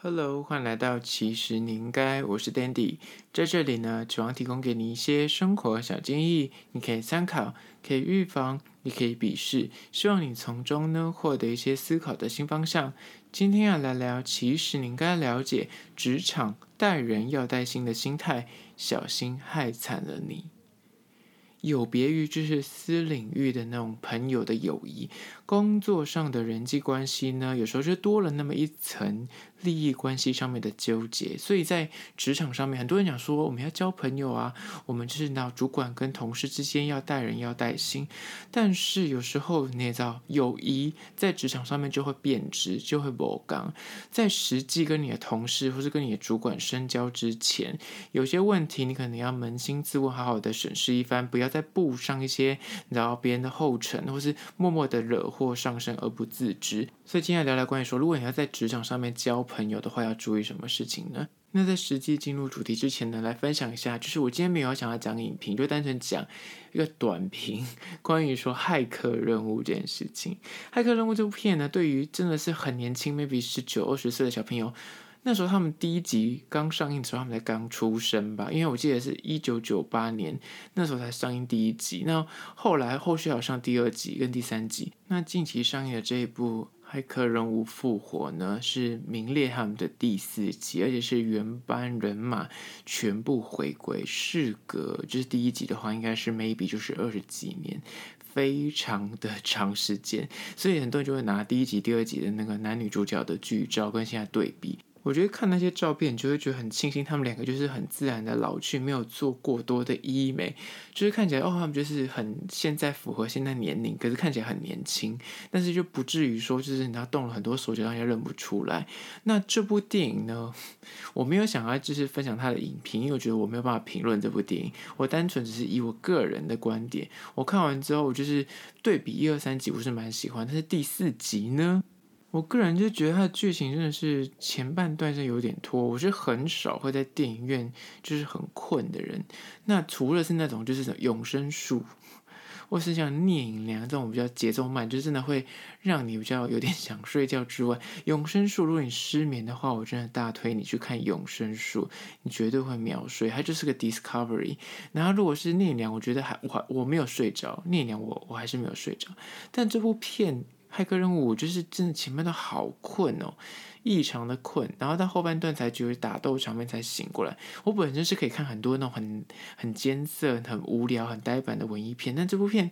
Hello，欢迎来到其实你应该，我是 Dandy，在这里呢，指望提供给你一些生活小建议，你可以参考，可以预防，你可以鄙视，希望你从中呢获得一些思考的新方向。今天要来聊，其实你应该了解职场待人要带心的心态，小心害惨了你。有别于就是私领域的那种朋友的友谊，工作上的人际关系呢，有时候就多了那么一层利益关系上面的纠结。所以在职场上面，很多人讲说我们要交朋友啊，我们就是那主管跟同事之间要带人要带心。但是有时候你也知道，友谊在职场上面就会贬值，就会不刚。在实际跟你的同事或是跟你的主管深交之前，有些问题你可能要扪心自问，好好的审视一番，不要。再步上一些然后别人的后尘，或是默默的惹祸上身而不自知。所以今天来聊聊关于说，如果你要在职场上面交朋友的话，要注意什么事情呢？那在实际进入主题之前呢，来分享一下，就是我今天没有想要讲影评，就单纯讲一个短评，关于说骇客任务这件事情。骇客任务这部片呢，对于真的是很年轻，maybe 十九、二十岁的小朋友。那时候他们第一集刚上映的时候，他们才刚出生吧？因为我记得是一九九八年那时候才上映第一集。那后来后续还有上第二集跟第三集。那近期上映的这一部《骇客人物：复活》呢，是名列他们的第四集，而且是原班人马全部回归。事隔就是第一集的话，应该是 maybe 就是二十几年，非常的长时间。所以很多人就会拿第一集、第二集的那个男女主角的剧照跟现在对比。我觉得看那些照片，你就会觉得很庆幸，他们两个就是很自然的老去，没有做过多的医美，就是看起来哦，他们就是很现在符合现在年龄，可是看起来很年轻，但是就不至于说就是你要动了很多手脚让人家认不出来。那这部电影呢，我没有想要就是分享他的影评，因为我觉得我没有办法评论这部电影，我单纯只是以我个人的观点，我看完之后，我就是对比一二三集，我是蛮喜欢，但是第四集呢？我个人就觉得它的剧情真的是前半段是有点拖，我是很少会在电影院就是很困的人。那除了是那种就是永生树，或是像聂隐娘这种比较节奏慢，就真的会让你比较有点想睡觉之外，永生树如果你失眠的话，我真的大推你去看永生树，你绝对会秒睡。它就是个 Discovery。然后如果是聂隐娘，我觉得还我还我没有睡着，聂隐娘我我还是没有睡着。但这部片。骇客任务，我就是真的前面都好困哦，异常的困，然后到后半段才觉得打斗场面才醒过来。我本身是可以看很多那种很很艰涩、很无聊、很呆板的文艺片，但这部片，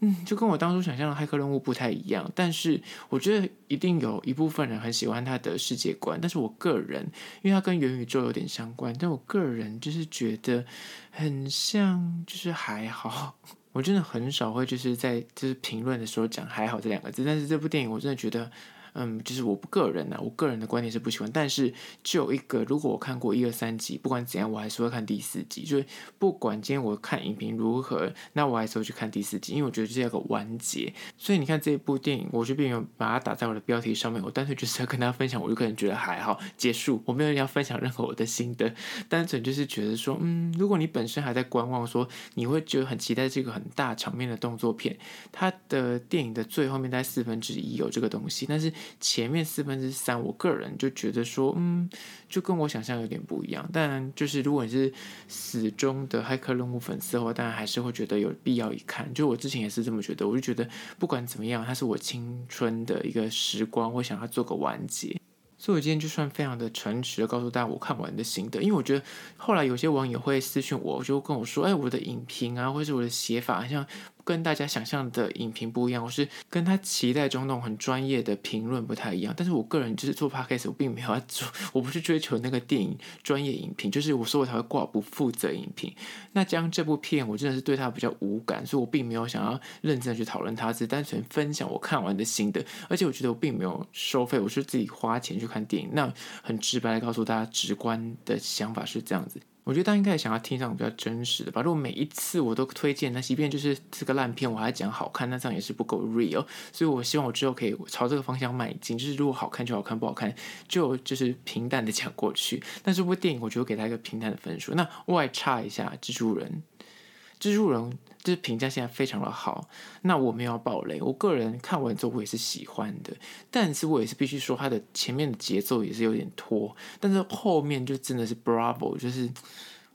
嗯，就跟我当初想象的骇客任务不太一样。但是我觉得一定有一部分人很喜欢他的世界观，但是我个人，因为他跟元宇宙有点相关，但我个人就是觉得很像，就是还好。我真的很少会就是在就是评论的时候讲还好这两个字，但是这部电影我真的觉得。嗯，就是我个人呢、我个人的观点是不喜欢。但是就一个，如果我看过一二三集，不管怎样，我还是会看第四集。就是不管今天我看影评如何，那我还是会去看第四集，因为我觉得这是一个完结。所以你看这部电影，我就并没有把它打在我的标题上面。我单纯就是要跟大家分享，我就个人觉得还好，结束。我没有要分享任何我的心得，单纯就是觉得说，嗯，如果你本身还在观望，说你会觉得很期待这个很大场面的动作片，它的电影的最后面在四分之一有这个东西，但是。前面四分之三，我个人就觉得说，嗯，就跟我想象有点不一样。但就是如果你是死忠的骇客任务粉丝的话，当然还是会觉得有必要一看。就我之前也是这么觉得，我就觉得不管怎么样，它是我青春的一个时光，我想要做个完结。所以我今天就算非常的诚实的告诉大家我看完的心得，因为我觉得后来有些网友会私讯我，就跟我说，哎，我的影评啊，或者是我的写法，好像。跟大家想象的影评不一样，我是跟他期待中那种很专业的评论不太一样。但是我个人就是做 podcast，我并没有要做，我不是追求那个电影专业影评，就是我说我才会挂不负责影评。那将这部片，我真的是对他比较无感，所以我并没有想要认真的去讨论它，是单纯分享我看完的心得。而且我觉得我并没有收费，我是自己花钱去看电影。那很直白的告诉大家，直观的想法是这样子。我觉得大家应该也想要听这种比较真实的吧。如果每一次我都推荐，那即便就是这个烂片，我还讲好看，那这样也是不够 real。所以我希望我之后可以朝这个方向迈进，就是如果好看就好看，不好看就就是平淡的讲过去。但这部电影，我觉得给他一个平淡的分数。那外差一下，蜘蛛人。蜘蛛人就是评价现在非常的好。那我没有要爆雷，我个人看完之后我也是喜欢的，但是我也是必须说，它的前面的节奏也是有点拖，但是后面就真的是 Bravo，就是。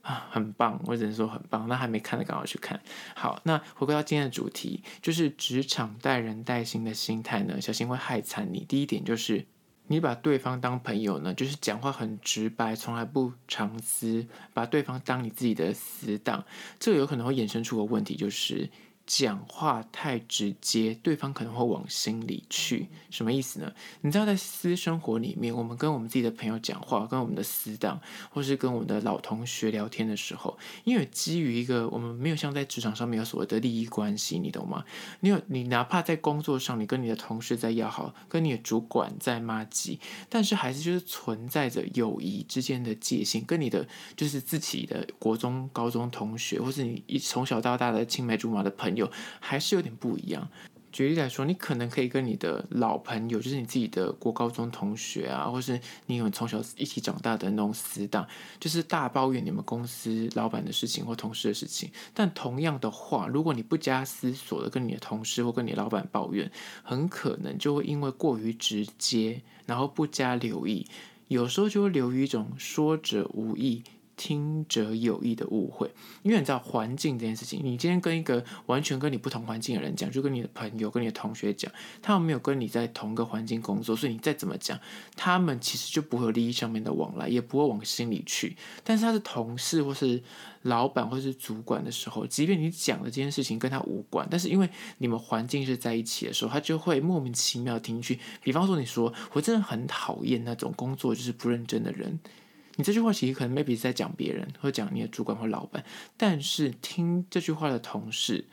啊，很棒！我只能说很棒。那还没看的，赶快去看。好，那回归到今天的主题，就是职场带人带心的心态呢，小心会害惨你。第一点就是，你把对方当朋友呢，就是讲话很直白，从来不藏私，把对方当你自己的死党，这个有可能会衍生出个问题，就是。讲话太直接，对方可能会往心里去。什么意思呢？你知道，在私生活里面，我们跟我们自己的朋友讲话，跟我们的死党，或是跟我们的老同学聊天的时候，因为基于一个我们没有像在职场上面有所谓的利益关系，你懂吗？你有你哪怕在工作上，你跟你的同事在要好，跟你的主管在麻吉，但是还是就是存在着友谊之间的界限，跟你的就是自己的国中、高中同学，或是你从小到大的青梅竹马的朋友。有还是有点不一样。举例来说，你可能可以跟你的老朋友，就是你自己的国高中同学啊，或是你有从小一起长大的那种死党，就是大抱怨你们公司老板的事情或同事的事情。但同样的话，如果你不加思索的跟你的同事或跟你老板抱怨，很可能就会因为过于直接，然后不加留意，有时候就会流于一种说者无意。听者有意的误会，因为你知道环境这件事情，你今天跟一个完全跟你不同环境的人讲，就跟你的朋友、跟你的同学讲，他们没有跟你在同个环境工作，所以你再怎么讲，他们其实就不会有利益上面的往来，也不会往心里去。但是他是同事或是老板或是主管的时候，即便你讲的这件事情跟他无关，但是因为你们环境是在一起的时候，他就会莫名其妙听去。比方说，你说我真的很讨厌那种工作就是不认真的人。你这句话其实可能 maybe 在讲别人，或讲你的主管或老板，但是听这句话的同事，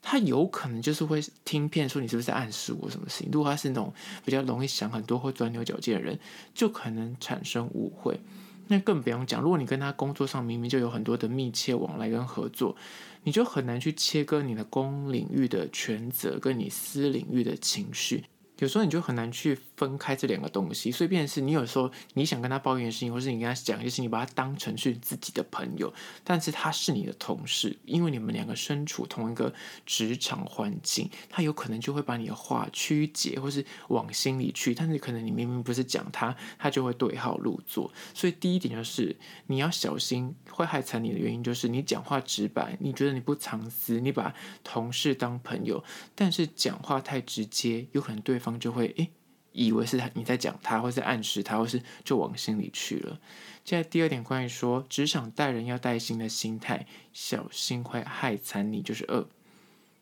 他有可能就是会听骗，说你是不是在暗示我什么事情？如果他是那种比较容易想很多或钻牛角尖的人，就可能产生误会。那更不用讲，如果你跟他工作上明明就有很多的密切往来跟合作，你就很难去切割你的公领域的权责跟你私领域的情绪。有时候你就很难去分开这两个东西，所以变成是你有时候你想跟他抱怨的事情，或是你跟他讲，就是你把他当成是自己的朋友，但是他是你的同事，因为你们两个身处同一个职场环境，他有可能就会把你的话曲解，或是往心里去，但是可能你明明不是讲他，他就会对号入座。所以第一点就是你要小心会害惨你的原因，就是你讲话直白，你觉得你不藏私，你把同事当朋友，但是讲话太直接，有可能对方。就会诶，以为是他你在讲他，或是暗示他，或是就往心里去了。现在第二点，关于说职场带人要带心的心态，小心会害惨你。就是二，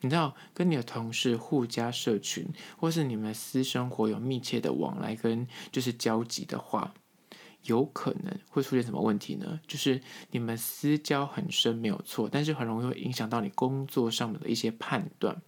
你知道跟你的同事互加社群，或是你们私生活有密切的往来跟就是交集的话，有可能会出现什么问题呢？就是你们私交很深没有错，但是很容易会影响到你工作上面的一些判断。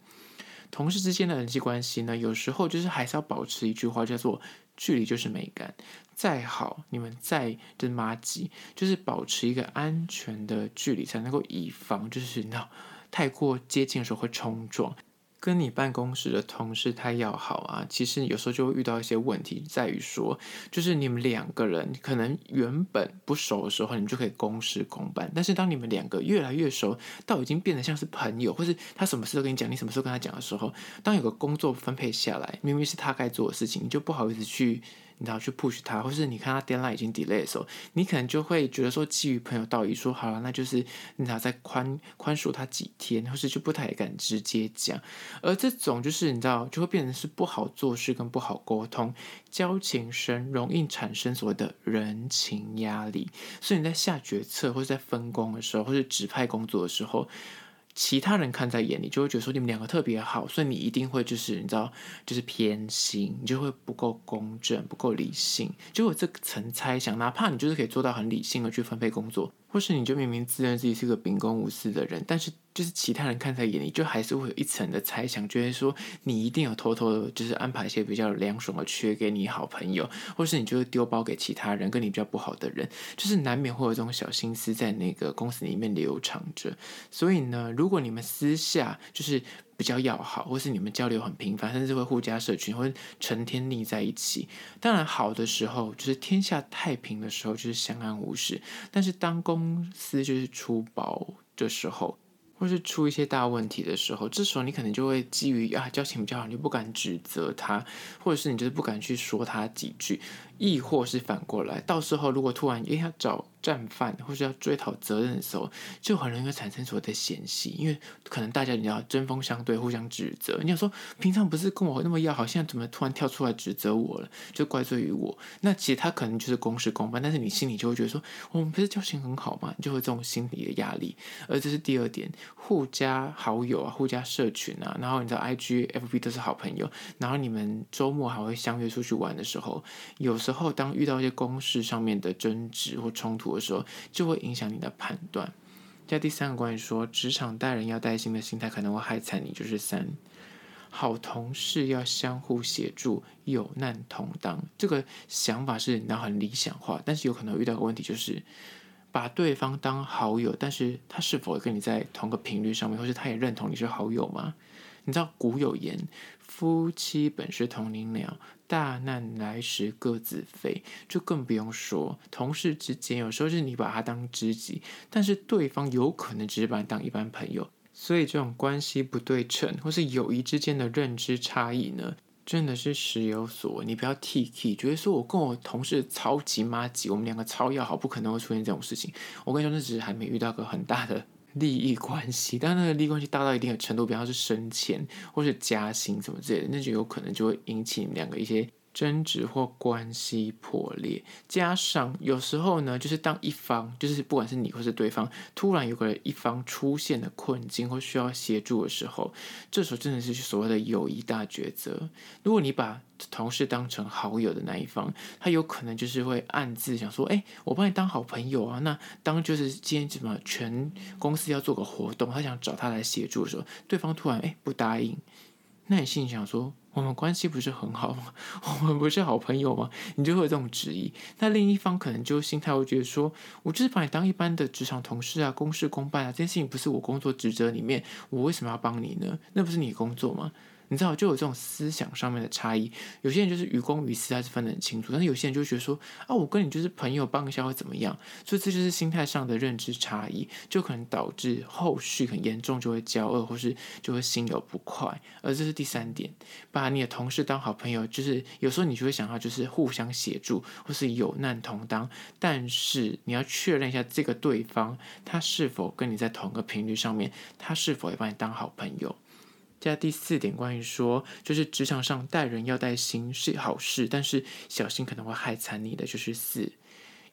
同事之间的人际关系呢，有时候就是还是要保持一句话，叫做“距离就是美感”。再好，你们再真妈鸡，就是保持一个安全的距离，才能够以防就是那太过接近的时候会冲撞。跟你办公室的同事太要好啊，其实有时候就会遇到一些问题，在于说，就是你们两个人可能原本不熟的时候，你们就可以公事公办，但是当你们两个越来越熟，到已经变得像是朋友，或是他什么事都跟你讲，你什么时候跟他讲的时候，当有个工作分配下来，明明是他该做的事情，你就不好意思去。你要去 push 他，或是你看他 deadline 已经 delay 的时候，你可能就会觉得说，基于朋友道义，说好了，那就是你要再宽宽恕他几天，或是就不太敢直接讲。而这种就是你知道，就会变成是不好做事跟不好沟通，交情深，容易产生所谓的人情压力。所以你在下决策或者在分工的时候，或是指派工作的时候。其他人看在眼里，就会觉得说你们两个特别好，所以你一定会就是你知道，就是偏心，你就会不够公正、不够理性，就有这层猜想。哪怕你就是可以做到很理性的去分配工作，或是你就明明自认自己是个秉公无私的人，但是。就是其他人看在眼里，就还是会有一层的猜想，觉得说你一定有偷偷的，就是安排一些比较凉爽的缺给你好朋友，或是你就会丢包给其他人，跟你比较不好的人，就是难免会有这种小心思在那个公司里面流淌着。所以呢，如果你们私下就是比较要好，或是你们交流很频繁，甚至会互加社群，或者成天腻在一起，当然好的时候就是天下太平的时候，就是相安无事。但是当公司就是出包的时候，或是出一些大问题的时候，这时候你可能就会基于啊交情比较好，你不敢指责他，或者是你就是不敢去说他几句。亦或是反过来，到时候如果突然也要找战犯，或是要追讨责任的时候，就很容易产生所谓的嫌隙，因为可能大家你要针锋相对，互相指责。你要说平常不是跟我那么要好，现在怎么突然跳出来指责我了？就怪罪于我。那其实他可能就是公事公办，但是你心里就会觉得说，我们不是交情很好吗？你就会这种心理的压力。而这是第二点，互加好友啊，互加社群啊，然后你知道 IG、FB 都是好朋友，然后你们周末还会相约出去玩的时候，有。时候，当遇到一些公事上面的争执或冲突的时候，就会影响你的判断。在第三个关于说，职场待人要带心的心态可能会害惨你，就是三，好同事要相互协助，有难同当。这个想法是然后很理想化，但是有可能遇到个问题，就是把对方当好友，但是他是否跟你在同个频率上面，或是他也认同你是好友吗？你知道古有言，夫妻本是同林鸟，大难来时各自飞。就更不用说同事之间，有时候是你把他当知己，但是对方有可能只是把你当一般朋友。所以这种关系不对称，或是友谊之间的认知差异呢，真的是时有所闻。你不要 T K，觉得说我跟我同事超级妈级，我们两个超要好，不可能会出现这种事情。我跟你说，那只是还没遇到个很大的。利益关系，但那个利益关系大到一定的程度，比方是升迁或是加薪什么之类的，那就有可能就会引起你们两个一些。争执或关系破裂，加上有时候呢，就是当一方，就是不管是你或是对方，突然有个一方出现的困境或需要协助的时候，这时候真的是所谓的友谊大抉择。如果你把同事当成好友的那一方，他有可能就是会暗自想说：“哎，我帮你当好朋友啊。”那当就是今天怎么全公司要做个活动，他想找他来协助的时候，对方突然哎不答应，那你心里想说，我们关系不是很好吗？我们不是好朋友吗？你就会有这种质疑。那另一方可能就心态会觉得说，我就是把你当一般的职场同事啊，公事公办啊，这件事情不是我工作职责里面，我为什么要帮你呢？那不是你工作吗？你知道，就有这种思想上面的差异。有些人就是于公于私还是分得很清楚，但是有些人就觉得说，啊，我跟你就是朋友，帮一下会怎么样？所以这就是心态上的认知差异，就可能导致后续很严重，就会交恶，或是就会心有不快。而这是第三点，把你的同事当好朋友，就是有时候你就会想要就是互相协助，或是有难同当，但是你要确认一下这个对方他是否跟你在同个频率上面，他是否也把你当好朋友。加第四点，关于说，就是职场上待人要带心是好事，但是小心可能会害惨你的，就是四，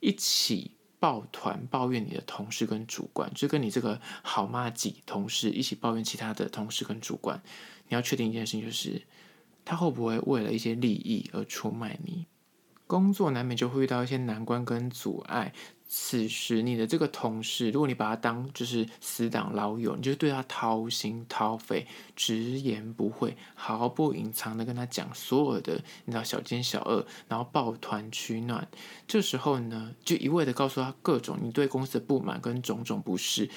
一起抱团抱怨你的同事跟主管，就跟你这个好妈几同事一起抱怨其他的同事跟主管，你要确定一件事情，就是他会不会为了一些利益而出卖你，工作难免就会遇到一些难关跟阻碍。此时，你的这个同事，如果你把他当就是死党老友，你就对他掏心掏肺、直言不讳、毫不隐藏的跟他讲所有的你知道小奸小恶，然后抱团取暖。这时候呢，就一味的告诉他各种你对公司的不满跟种种不适。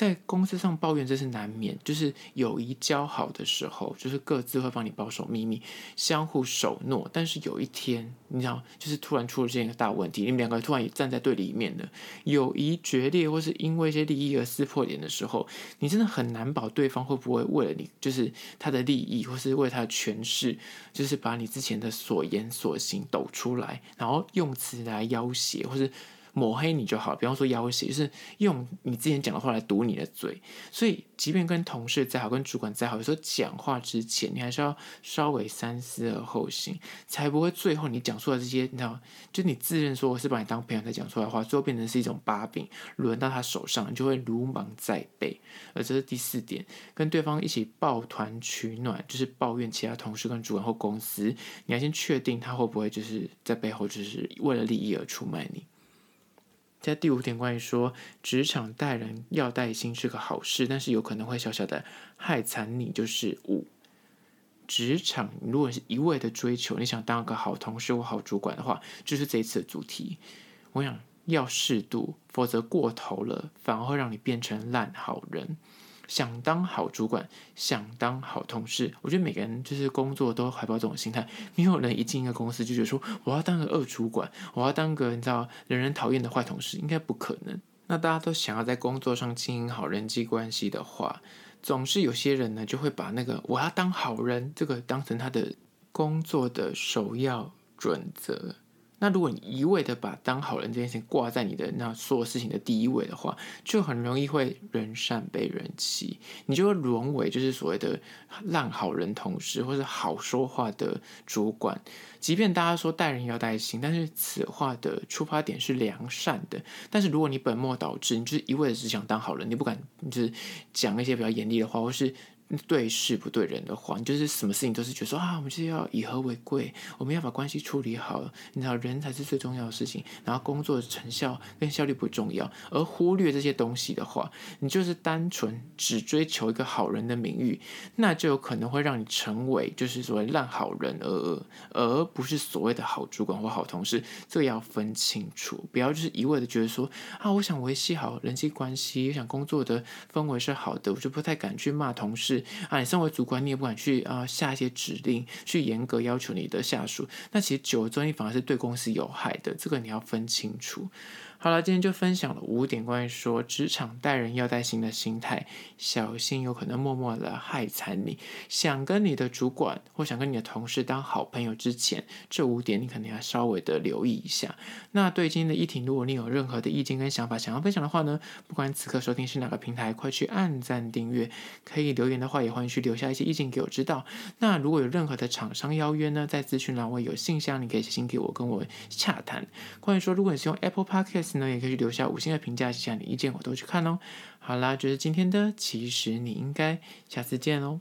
在公司上抱怨，这是难免，就是友谊交好的时候，就是各自会帮你保守秘密，相互守诺。但是有一天，你知道，就是突然出了这样一个大问题，你们两个突然也站在对立面了，友谊决裂，或是因为一些利益而撕破脸的时候，你真的很难保对方会不会为了你，就是他的利益，或是为他的权势，就是把你之前的所言所行抖出来，然后用词来要挟，或是。抹黑你就好，比方说要挟，就是用你之前讲的话来堵你的嘴。所以，即便跟同事再好，跟主管再好，有时候讲话之前，你还是要稍微三思而后行，才不会最后你讲出来这些，你知道，就你自认说我是把你当朋友才讲出来的话，最后变成是一种把柄，轮到他手上，你就会鲁莽在背。而这是第四点，跟对方一起抱团取暖，就是抱怨其他同事跟主管或公司，你要先确定他会不会就是在背后就是为了利益而出卖你。在第五点，关于说职场待人要带心是个好事，但是有可能会小小的害惨你。就是五，职场如果是一味的追求，你想当个好同事或好主管的话，就是这一次的主题。我想要适度，否则过头了，反而会让你变成烂好人。想当好主管，想当好同事，我觉得每个人就是工作都怀抱这种心态。没有人一进一个公司就觉得说我要当个恶主管，我要当个你知道人人讨厌的坏同事，应该不可能。那大家都想要在工作上经营好人际关系的话，总是有些人呢就会把那个我要当好人这个当成他的工作的首要准则。那如果你一味的把当好人这件事情挂在你的那所有事情的第一位的话，就很容易会人善被人欺，你就会沦为就是所谓的烂好人同事，或是好说话的主管。即便大家说待人要带心，但是此话的出发点是良善的。但是如果你本末倒置，你就是一味的只想当好人，你不敢就是讲一些比较严厉的话，或是。对事不对人的话，你就是什么事情都是觉得说啊，我们就是要以和为贵，我们要把关系处理好，你知道人才是最重要的事情，然后工作的成效跟效率不重要，而忽略这些东西的话，你就是单纯只追求一个好人的名誉，那就有可能会让你成为就是所谓烂好人而而不是所谓的好主管或好同事，这个要分清楚，不要就是一味的觉得说啊，我想维系好人际关系，我想工作的氛围是好的，我就不太敢去骂同事。啊，你身为主管，你也不敢去啊下一些指令，去严格要求你的下属。那其实久了之后，你反而是对公司有害的。这个你要分清楚。好了，今天就分享了五点关于说职场待人要带心的心态，小心有可能默默的害惨你。想跟你的主管或想跟你的同事当好朋友之前，这五点你肯定要稍微的留意一下。那对今天的议题，如果你有任何的意见跟想法想要分享的话呢，不管此刻收听是哪个平台，快去按赞订阅。可以留言的话，也欢迎去留下一些意见给我知道。那如果有任何的厂商邀约呢，在资讯栏位有信箱，你可以写信给我，跟我洽谈。关于说，如果你是用 Apple Podcast。呢，也可以留下五星的评价，写下你意见，我都去看哦。好啦，就是今天的，其实你应该下次见喽。